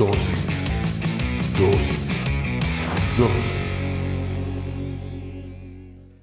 Dosis. Dosis. Dosis.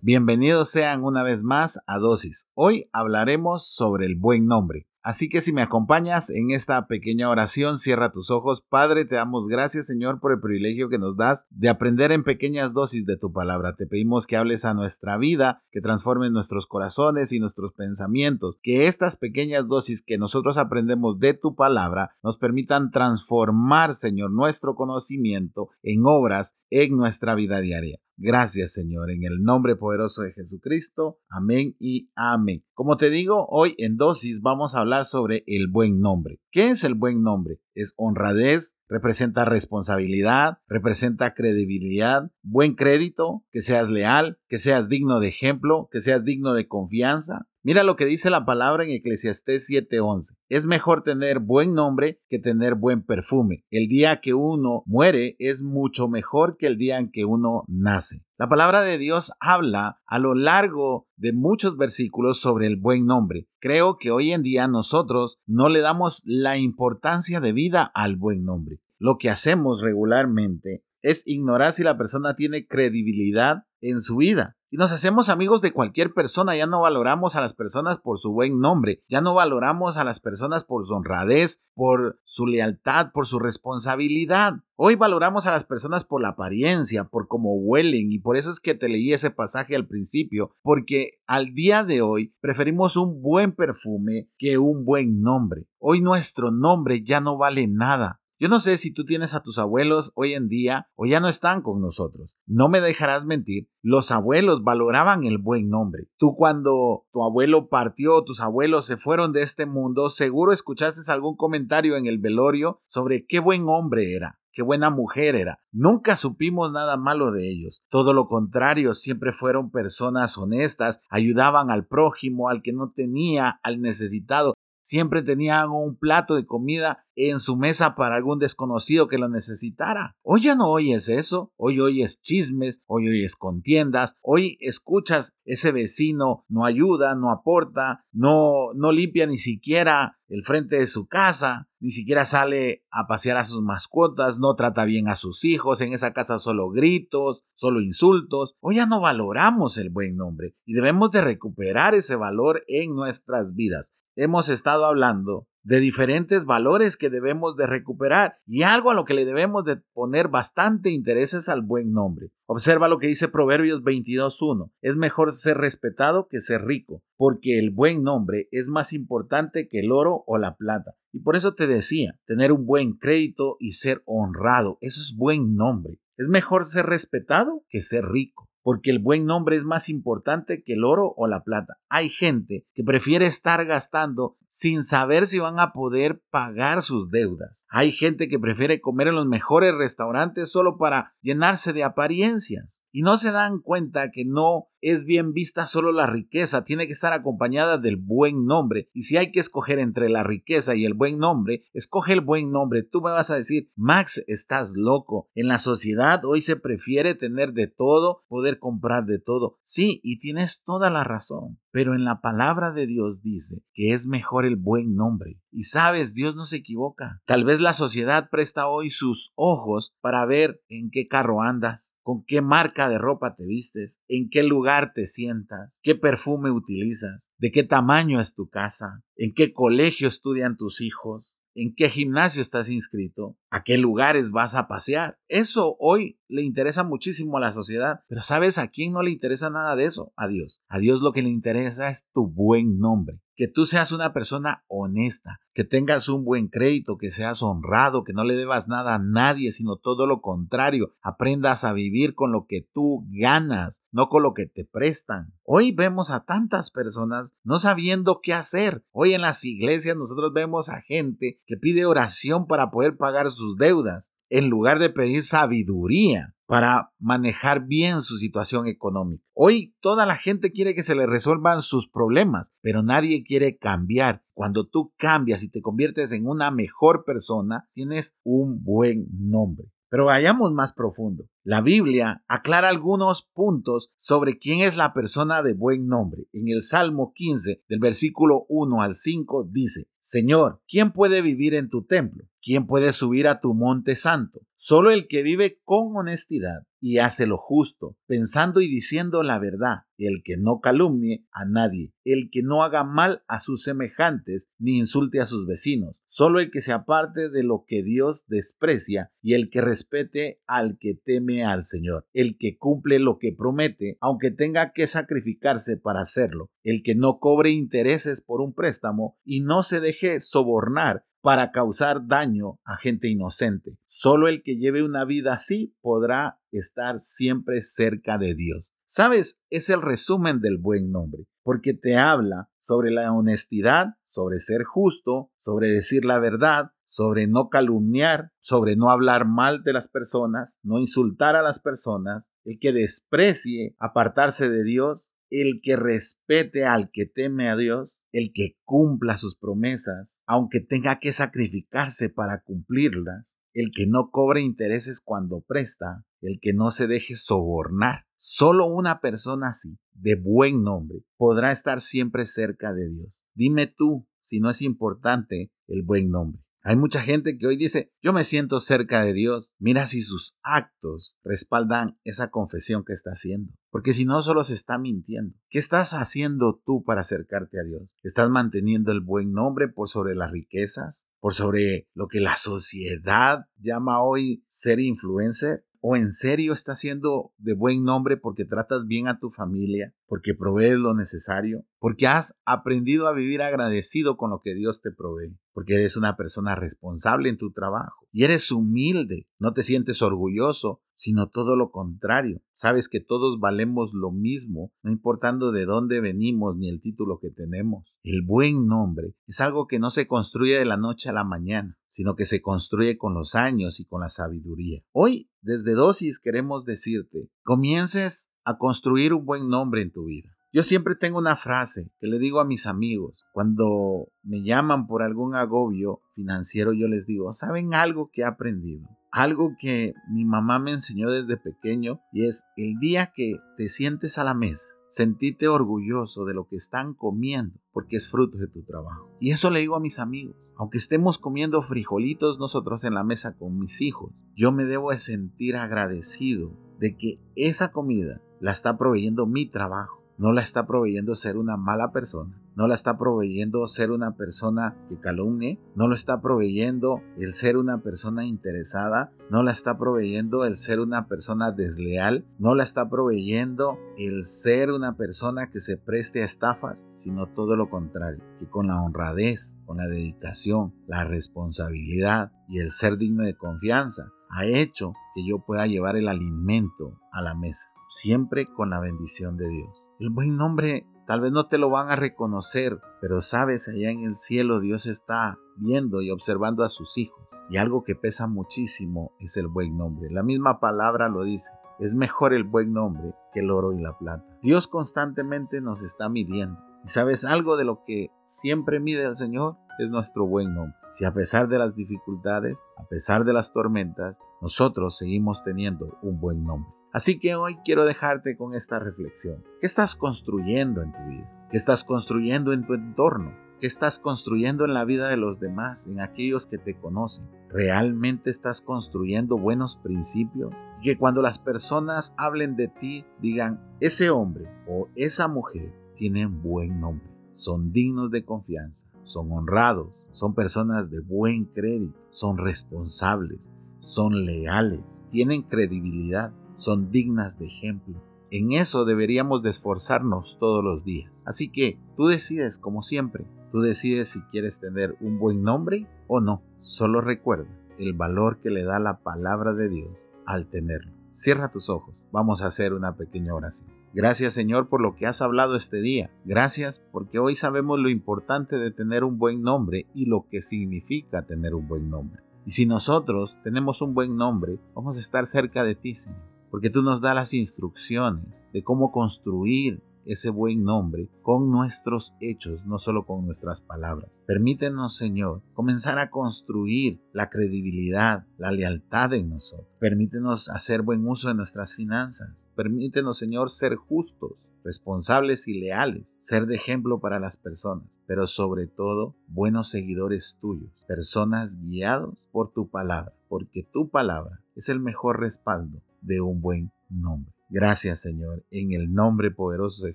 Bienvenidos sean una vez más a Dosis. Hoy hablaremos sobre el buen nombre. Así que si me acompañas en esta pequeña oración, cierra tus ojos. Padre, te damos gracias, Señor, por el privilegio que nos das de aprender en pequeñas dosis de tu palabra. Te pedimos que hables a nuestra vida, que transformes nuestros corazones y nuestros pensamientos, que estas pequeñas dosis que nosotros aprendemos de tu palabra nos permitan transformar, Señor, nuestro conocimiento en obras en nuestra vida diaria. Gracias Señor, en el nombre poderoso de Jesucristo. Amén y amén. Como te digo, hoy en dosis vamos a hablar sobre el buen nombre. ¿Qué es el buen nombre? Es honradez, representa responsabilidad, representa credibilidad, buen crédito, que seas leal, que seas digno de ejemplo, que seas digno de confianza, Mira lo que dice la palabra en Eclesiastés 7:11. Es mejor tener buen nombre que tener buen perfume. El día que uno muere es mucho mejor que el día en que uno nace. La palabra de Dios habla a lo largo de muchos versículos sobre el buen nombre. Creo que hoy en día nosotros no le damos la importancia de vida al buen nombre. Lo que hacemos regularmente es ignorar si la persona tiene credibilidad en su vida. Y nos hacemos amigos de cualquier persona, ya no valoramos a las personas por su buen nombre, ya no valoramos a las personas por su honradez, por su lealtad, por su responsabilidad. Hoy valoramos a las personas por la apariencia, por cómo huelen, y por eso es que te leí ese pasaje al principio, porque al día de hoy preferimos un buen perfume que un buen nombre. Hoy nuestro nombre ya no vale nada. Yo no sé si tú tienes a tus abuelos hoy en día o ya no están con nosotros. No me dejarás mentir, los abuelos valoraban el buen nombre. Tú cuando tu abuelo partió, tus abuelos se fueron de este mundo, seguro escuchaste algún comentario en el velorio sobre qué buen hombre era qué buena mujer era. Nunca supimos nada malo de ellos. Todo lo contrario, siempre fueron personas honestas, ayudaban al prójimo, al que no tenía, al necesitado. Siempre tenían un plato de comida en su mesa para algún desconocido que lo necesitara. Hoy ya no oyes eso, hoy oyes chismes, hoy oyes contiendas, hoy escuchas ese vecino no ayuda, no aporta, no, no limpia ni siquiera el frente de su casa, ni siquiera sale a pasear a sus mascotas, no trata bien a sus hijos, en esa casa solo gritos, solo insultos. Hoy ya no valoramos el buen nombre y debemos de recuperar ese valor en nuestras vidas. Hemos estado hablando de diferentes valores que debemos de recuperar y algo a lo que le debemos de poner bastante interés es al buen nombre. Observa lo que dice Proverbios 22.1. Es mejor ser respetado que ser rico, porque el buen nombre es más importante que el oro o la plata. Y por eso te decía, tener un buen crédito y ser honrado, eso es buen nombre. Es mejor ser respetado que ser rico porque el buen nombre es más importante que el oro o la plata. Hay gente que prefiere estar gastando sin saber si van a poder pagar sus deudas. Hay gente que prefiere comer en los mejores restaurantes solo para llenarse de apariencias y no se dan cuenta que no es bien vista solo la riqueza, tiene que estar acompañada del buen nombre. Y si hay que escoger entre la riqueza y el buen nombre, escoge el buen nombre. Tú me vas a decir, Max, estás loco. En la sociedad hoy se prefiere tener de todo, poder comprar de todo. Sí, y tienes toda la razón. Pero en la palabra de Dios dice que es mejor el buen nombre. Y sabes, Dios no se equivoca. Tal vez la sociedad presta hoy sus ojos para ver en qué carro andas, con qué marca de ropa te vistes, en qué lugar te sientas, qué perfume utilizas, de qué tamaño es tu casa, en qué colegio estudian tus hijos, en qué gimnasio estás inscrito, a qué lugares vas a pasear. Eso hoy le interesa muchísimo a la sociedad, pero ¿sabes a quién no le interesa nada de eso? A Dios. A Dios lo que le interesa es tu buen nombre que tú seas una persona honesta, que tengas un buen crédito, que seas honrado, que no le debas nada a nadie, sino todo lo contrario, aprendas a vivir con lo que tú ganas, no con lo que te prestan. Hoy vemos a tantas personas no sabiendo qué hacer. Hoy en las iglesias nosotros vemos a gente que pide oración para poder pagar sus deudas en lugar de pedir sabiduría para manejar bien su situación económica. Hoy toda la gente quiere que se le resuelvan sus problemas, pero nadie quiere cambiar. Cuando tú cambias y te conviertes en una mejor persona, tienes un buen nombre. Pero vayamos más profundo. La Biblia aclara algunos puntos sobre quién es la persona de buen nombre. En el Salmo 15, del versículo 1 al 5, dice, Señor, ¿quién puede vivir en tu templo? ¿Quién puede subir a tu monte santo? Solo el que vive con honestidad y hace lo justo, pensando y diciendo la verdad, el que no calumnie a nadie, el que no haga mal a sus semejantes, ni insulte a sus vecinos, solo el que se aparte de lo que Dios desprecia y el que respete al que teme al Señor, el que cumple lo que promete, aunque tenga que sacrificarse para hacerlo, el que no cobre intereses por un préstamo y no se deje sobornar para causar daño a gente inocente. Solo el que lleve una vida así podrá estar siempre cerca de Dios. ¿Sabes? Es el resumen del buen nombre, porque te habla sobre la honestidad, sobre ser justo, sobre decir la verdad, sobre no calumniar, sobre no hablar mal de las personas, no insultar a las personas, el que desprecie apartarse de Dios, el que respete al que teme a Dios, el que cumpla sus promesas, aunque tenga que sacrificarse para cumplirlas, el que no cobre intereses cuando presta, el que no se deje sobornar. Solo una persona así, de buen nombre, podrá estar siempre cerca de Dios. Dime tú si no es importante el buen nombre. Hay mucha gente que hoy dice, yo me siento cerca de Dios. Mira si sus actos respaldan esa confesión que está haciendo. Porque si no, solo se está mintiendo. ¿Qué estás haciendo tú para acercarte a Dios? ¿Estás manteniendo el buen nombre por sobre las riquezas? ¿Por sobre lo que la sociedad llama hoy ser influencer? ¿O en serio estás siendo de buen nombre porque tratas bien a tu familia, porque provees lo necesario, porque has aprendido a vivir agradecido con lo que Dios te provee, porque eres una persona responsable en tu trabajo y eres humilde, no te sientes orgulloso, sino todo lo contrario. Sabes que todos valemos lo mismo, no importando de dónde venimos ni el título que tenemos. El buen nombre es algo que no se construye de la noche a la mañana, sino que se construye con los años y con la sabiduría. Hoy, desde Dosis, queremos decirte, comiences a construir un buen nombre en tu vida. Yo siempre tengo una frase que le digo a mis amigos. Cuando me llaman por algún agobio financiero, yo les digo, ¿saben algo que he aprendido? Algo que mi mamá me enseñó desde pequeño y es el día que te sientes a la mesa, sentíte orgulloso de lo que están comiendo porque es fruto de tu trabajo. Y eso le digo a mis amigos. Aunque estemos comiendo frijolitos nosotros en la mesa con mis hijos, yo me debo de sentir agradecido de que esa comida la está proveyendo mi trabajo no la está proveyendo ser una mala persona, no la está proveyendo ser una persona que calumnie, no lo está proveyendo el ser una persona interesada, no la está proveyendo el ser una persona desleal, no la está proveyendo el ser una persona que se preste a estafas, sino todo lo contrario, que con la honradez, con la dedicación, la responsabilidad y el ser digno de confianza, ha hecho que yo pueda llevar el alimento a la mesa, siempre con la bendición de Dios. El buen nombre tal vez no te lo van a reconocer, pero sabes, allá en el cielo Dios está viendo y observando a sus hijos. Y algo que pesa muchísimo es el buen nombre. La misma palabra lo dice. Es mejor el buen nombre que el oro y la plata. Dios constantemente nos está midiendo. Y sabes, algo de lo que siempre mide el Señor es nuestro buen nombre. Si a pesar de las dificultades, a pesar de las tormentas, nosotros seguimos teniendo un buen nombre. Así que hoy quiero dejarte con esta reflexión. ¿Qué estás construyendo en tu vida? ¿Qué estás construyendo en tu entorno? ¿Qué estás construyendo en la vida de los demás, en aquellos que te conocen? ¿Realmente estás construyendo buenos principios? Y que cuando las personas hablen de ti, digan, ese hombre o esa mujer tienen buen nombre, son dignos de confianza, son honrados, son personas de buen crédito, son responsables, son leales, tienen credibilidad son dignas de ejemplo. En eso deberíamos de esforzarnos todos los días. Así que tú decides como siempre. Tú decides si quieres tener un buen nombre o no. Solo recuerda el valor que le da la palabra de Dios al tenerlo. Cierra tus ojos. Vamos a hacer una pequeña oración. Gracias Señor por lo que has hablado este día. Gracias porque hoy sabemos lo importante de tener un buen nombre y lo que significa tener un buen nombre. Y si nosotros tenemos un buen nombre, vamos a estar cerca de ti, Señor porque tú nos das las instrucciones de cómo construir ese buen nombre con nuestros hechos, no solo con nuestras palabras. Permítenos, Señor, comenzar a construir la credibilidad, la lealtad en nosotros. Permítenos hacer buen uso de nuestras finanzas. Permítenos, Señor, ser justos, responsables y leales, ser de ejemplo para las personas, pero sobre todo buenos seguidores tuyos, personas guiados por tu palabra, porque tu palabra es el mejor respaldo de un buen nombre. Gracias Señor, en el nombre poderoso de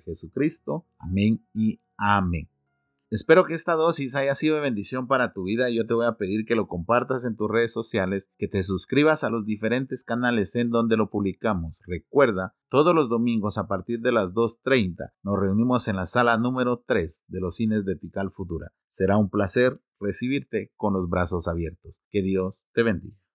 Jesucristo. Amén y amén. Espero que esta dosis haya sido de bendición para tu vida. Yo te voy a pedir que lo compartas en tus redes sociales, que te suscribas a los diferentes canales en donde lo publicamos. Recuerda, todos los domingos a partir de las 2.30 nos reunimos en la sala número 3 de los cines de Tical Futura. Será un placer recibirte con los brazos abiertos. Que Dios te bendiga.